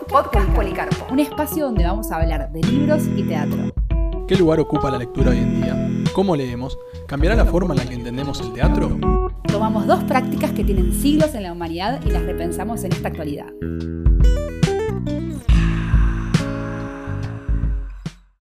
Podcast, Policarpo. Un espacio donde vamos a hablar de libros y teatro. ¿Qué lugar ocupa la lectura hoy en día? ¿Cómo leemos? ¿Cambiará la forma en la que entendemos el teatro? Tomamos dos prácticas que tienen siglos en la humanidad y las repensamos en esta actualidad.